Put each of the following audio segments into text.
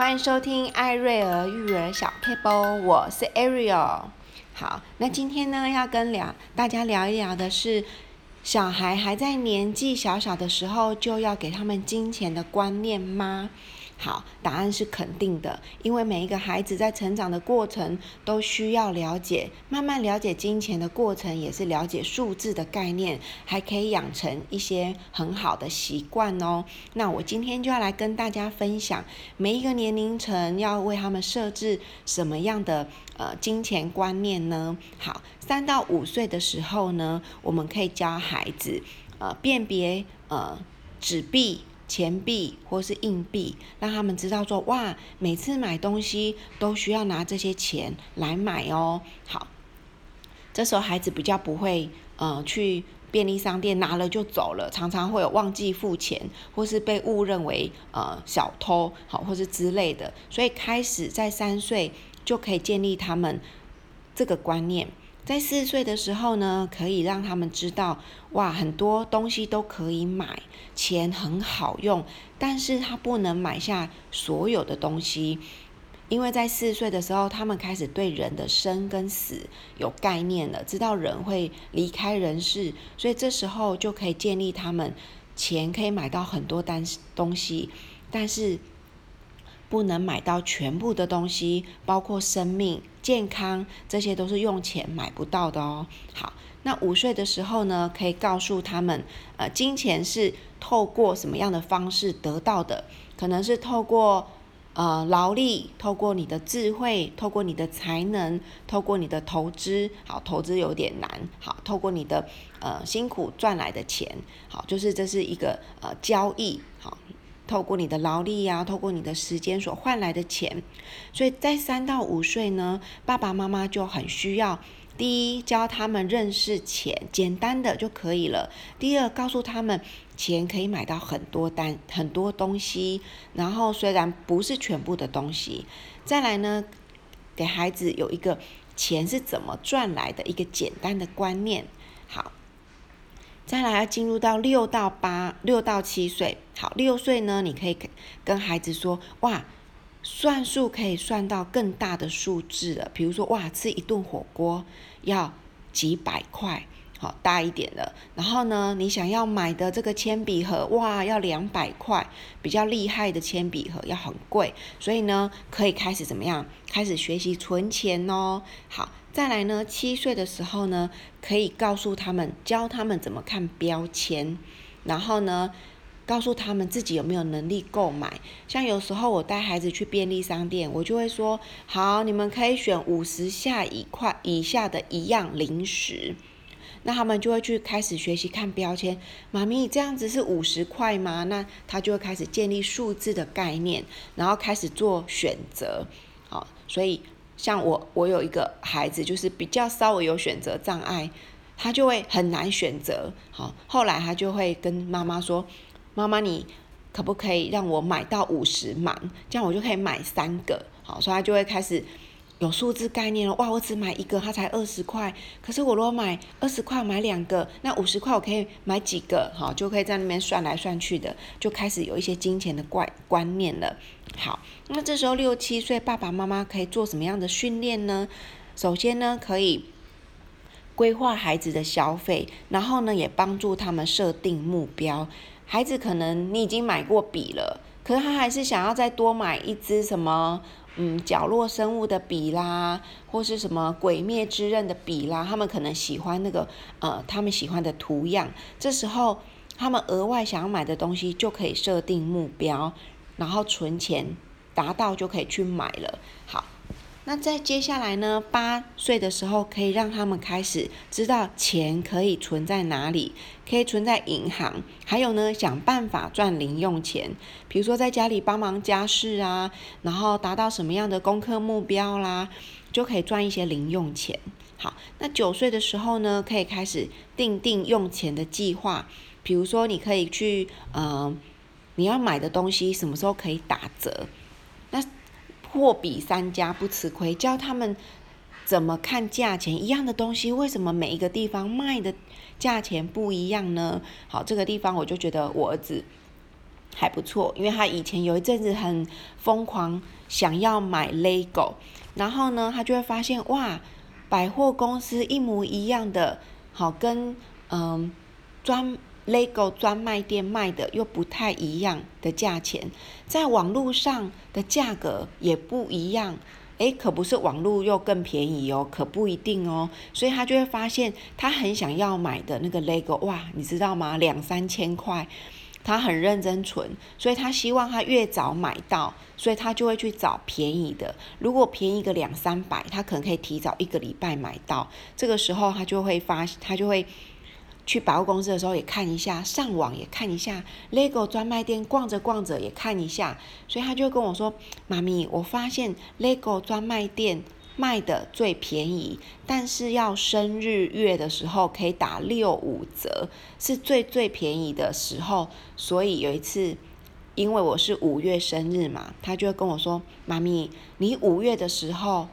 欢迎收听艾瑞儿育儿小撇步，我是 Ariel。好，那今天呢，要跟聊大家聊一聊的是，小孩还在年纪小小的时候，就要给他们金钱的观念吗？好，答案是肯定的，因为每一个孩子在成长的过程都需要了解，慢慢了解金钱的过程，也是了解数字的概念，还可以养成一些很好的习惯哦。那我今天就要来跟大家分享，每一个年龄层要为他们设置什么样的呃金钱观念呢？好，三到五岁的时候呢，我们可以教孩子呃辨别呃纸币。钱币或是硬币，让他们知道说，哇，每次买东西都需要拿这些钱来买哦。好，这时候孩子比较不会，呃，去便利商店拿了就走了，常常会有忘记付钱，或是被误认为呃小偷，好，或是之类的。所以开始在三岁就可以建立他们这个观念。在四岁的时候呢，可以让他们知道，哇，很多东西都可以买，钱很好用，但是他不能买下所有的东西，因为在四岁的时候，他们开始对人的生跟死有概念了，知道人会离开人世，所以这时候就可以建立他们，钱可以买到很多单东西，但是。不能买到全部的东西，包括生命、健康，这些都是用钱买不到的哦。好，那五岁的时候呢，可以告诉他们，呃，金钱是透过什么样的方式得到的？可能是透过呃劳力，透过你的智慧，透过你的才能，透过你的投资。好，投资有点难。好，透过你的呃辛苦赚来的钱。好，就是这是一个呃交易。好。透过你的劳力呀、透过你的时间所换来的钱，所以在三到五岁呢，爸爸妈妈就很需要：第一，教他们认识钱，简单的就可以了；第二，告诉他们钱可以买到很多单很多东西，然后虽然不是全部的东西。再来呢，给孩子有一个钱是怎么赚来的一个简单的观念。好。再来要进入到六到八、六到七岁，好，六岁呢，你可以跟孩子说，哇，算数可以算到更大的数字了，比如说，哇，吃一顿火锅要几百块，好，大一点的。然后呢，你想要买的这个铅笔盒，哇，要两百块，比较厉害的铅笔盒要很贵，所以呢，可以开始怎么样？开始学习存钱哦，好。再来呢，七岁的时候呢，可以告诉他们，教他们怎么看标签，然后呢，告诉他们自己有没有能力购买。像有时候我带孩子去便利商店，我就会说：好，你们可以选五十下以块以下的一样零食。那他们就会去开始学习看标签。妈咪，这样子是五十块吗？那他就会开始建立数字的概念，然后开始做选择。好，所以。像我，我有一个孩子，就是比较稍微有选择障碍，他就会很难选择。好，后来他就会跟妈妈说：“妈妈，你可不可以让我买到五十满，这样我就可以买三个。”好，所以他就会开始。有数字概念了，哇！我只买一个，它才二十块。可是我如果买二十块买两个，那五十块我可以买几个？好，就可以在那边算来算去的，就开始有一些金钱的怪观念了。好，那这时候六七岁爸爸妈妈可以做什么样的训练呢？首先呢，可以规划孩子的消费，然后呢，也帮助他们设定目标。孩子可能你已经买过笔了，可是他还是想要再多买一支什么？嗯，角落生物的笔啦，或是什么鬼灭之刃的笔啦，他们可能喜欢那个呃，他们喜欢的图样。这时候，他们额外想要买的东西就可以设定目标，然后存钱，达到就可以去买了。好。那在接下来呢，八岁的时候可以让他们开始知道钱可以存在哪里，可以存在银行，还有呢，想办法赚零用钱，比如说在家里帮忙家事啊，然后达到什么样的功课目标啦，就可以赚一些零用钱。好，那九岁的时候呢，可以开始定定用钱的计划，比如说你可以去，呃，你要买的东西什么时候可以打折？货比三家不吃亏，教他们怎么看价钱，一样的东西为什么每一个地方卖的价钱不一样呢？好，这个地方我就觉得我儿子还不错，因为他以前有一阵子很疯狂想要买 Lego，然后呢，他就会发现哇，百货公司一模一样的，好跟嗯专 Lego 专卖店卖的又不太一样的价钱，在网络上的价格也不一样，诶，可不是网络又更便宜哦，可不一定哦，所以他就会发现他很想要买的那个 Lego，哇，你知道吗？两三千块。他很认真存，所以他希望他越早买到，所以他就会去找便宜的。如果便宜个两三百，他可能可以提早一个礼拜买到。这个时候他就会发，他就会去百货公司的时候也看一下，上网也看一下，LEGO 专卖店逛着逛着也看一下。所以他就跟我说：“妈咪，我发现 LEGO 专卖店。”卖的最便宜，但是要生日月的时候可以打六五折，是最最便宜的时候。所以有一次，因为我是五月生日嘛，他就会跟我说：“妈咪，你五月的时候，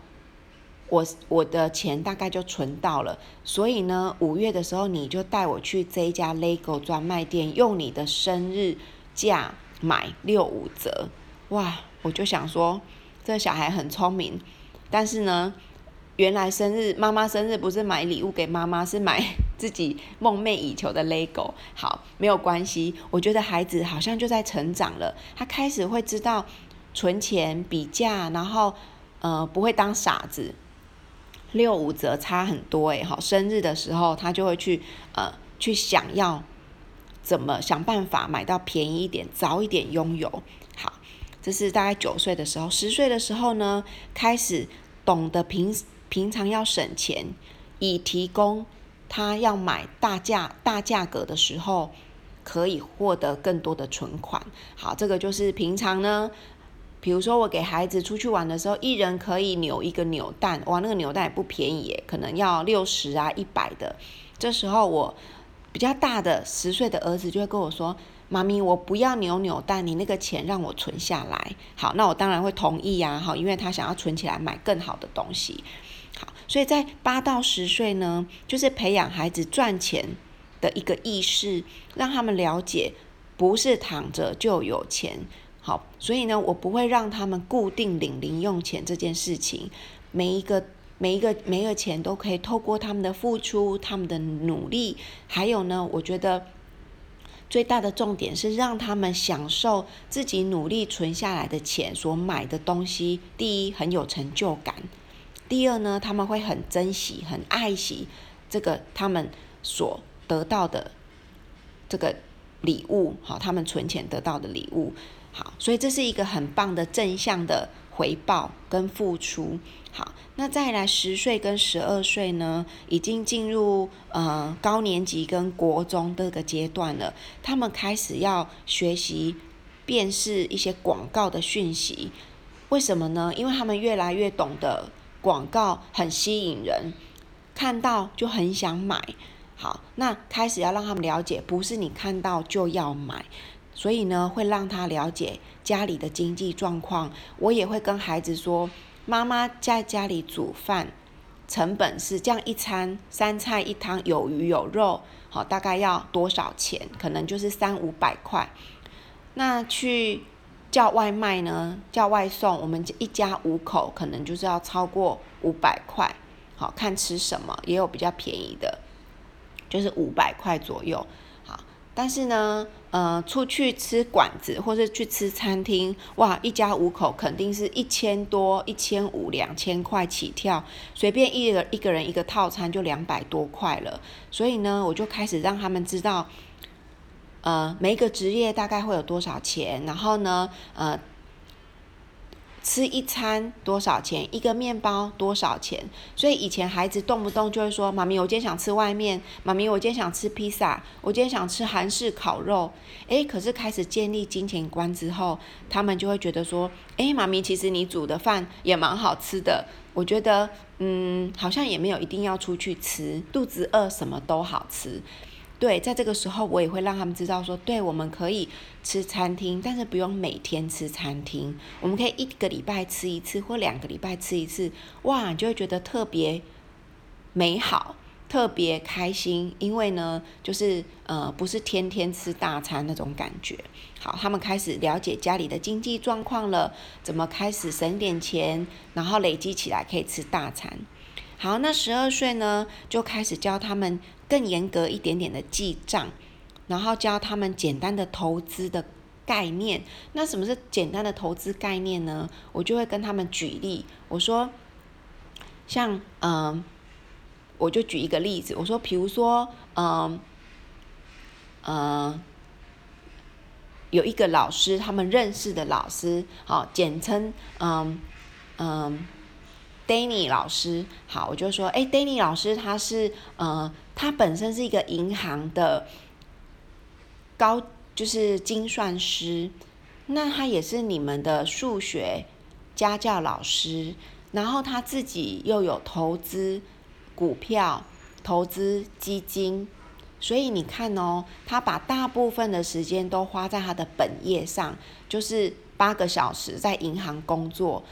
我我的钱大概就存到了，所以呢，五月的时候你就带我去这一家 LEGO 专卖店，用你的生日价买六五折。”哇，我就想说，这小孩很聪明。但是呢，原来生日妈妈生日不是买礼物给妈妈，是买自己梦寐以求的 Lego。好，没有关系。我觉得孩子好像就在成长了，他开始会知道存钱、比价，然后呃不会当傻子。六五折差很多诶，好，生日的时候他就会去呃去想要怎么想办法买到便宜一点、早一点拥有。好。这是大概九岁的时候，十岁的时候呢，开始懂得平平常要省钱，以提供他要买大价大价格的时候，可以获得更多的存款。好，这个就是平常呢，比如说我给孩子出去玩的时候，一人可以扭一个扭蛋，哇，那个扭蛋也不便宜耶，可能要六十啊一百的。这时候我比较大的十岁的儿子就会跟我说。妈咪，我不要扭扭蛋，你那个钱让我存下来。好，那我当然会同意呀，好，因为他想要存起来买更好的东西。好，所以在八到十岁呢，就是培养孩子赚钱的一个意识，让他们了解不是躺着就有钱。好，所以呢，我不会让他们固定领零用钱这件事情，每一个每一个每一个钱都可以透过他们的付出、他们的努力，还有呢，我觉得。最大的重点是让他们享受自己努力存下来的钱所买的东西。第一，很有成就感；第二呢，他们会很珍惜、很爱惜这个他们所得到的这个礼物。好，他们存钱得到的礼物。好，所以这是一个很棒的正向的回报跟付出。好，那再来十岁跟十二岁呢，已经进入呃高年级跟国中这个阶段了。他们开始要学习辨识一些广告的讯息，为什么呢？因为他们越来越懂得广告很吸引人，看到就很想买。好，那开始要让他们了解，不是你看到就要买，所以呢，会让他了解家里的经济状况。我也会跟孩子说。妈妈在家里煮饭，成本是这样一餐三菜一汤，有鱼有肉，好，大概要多少钱？可能就是三五百块。那去叫外卖呢？叫外送，我们一家五口可能就是要超过五百块。好，看吃什么，也有比较便宜的，就是五百块左右。但是呢，呃，出去吃馆子或者去吃餐厅，哇，一家五口肯定是一千多、一千五、两千块起跳，随便一人一个人一个套餐就两百多块了。所以呢，我就开始让他们知道，呃，每一个职业大概会有多少钱，然后呢，呃。吃一餐多少钱？一个面包多少钱？所以以前孩子动不动就会说：“妈咪，我今天想吃外面。”“妈咪，我今天想吃披萨。”“我今天想吃韩式烤肉。”诶，可是开始建立金钱观之后，他们就会觉得说：“诶，妈咪，其实你煮的饭也蛮好吃的。”我觉得，嗯，好像也没有一定要出去吃，肚子饿什么都好吃。对，在这个时候，我也会让他们知道说，对，我们可以吃餐厅，但是不用每天吃餐厅，我们可以一个礼拜吃一次或两个礼拜吃一次，哇，你就会觉得特别美好。特别开心，因为呢，就是呃，不是天天吃大餐那种感觉。好，他们开始了解家里的经济状况了，怎么开始省点钱，然后累积起来可以吃大餐。好，那十二岁呢，就开始教他们更严格一点点的记账，然后教他们简单的投资的概念。那什么是简单的投资概念呢？我就会跟他们举例，我说，像嗯。我就举一个例子，我说，比如说，嗯，嗯，有一个老师，他们认识的老师，好，简称嗯嗯，Danny 老师，好，我就说，哎，Danny 老师他是，呃，他本身是一个银行的高，就是精算师，那他也是你们的数学家教老师，然后他自己又有投资。股票投资基金，所以你看哦，他把大部分的时间都花在他的本业上，就是八个小时在银行工作，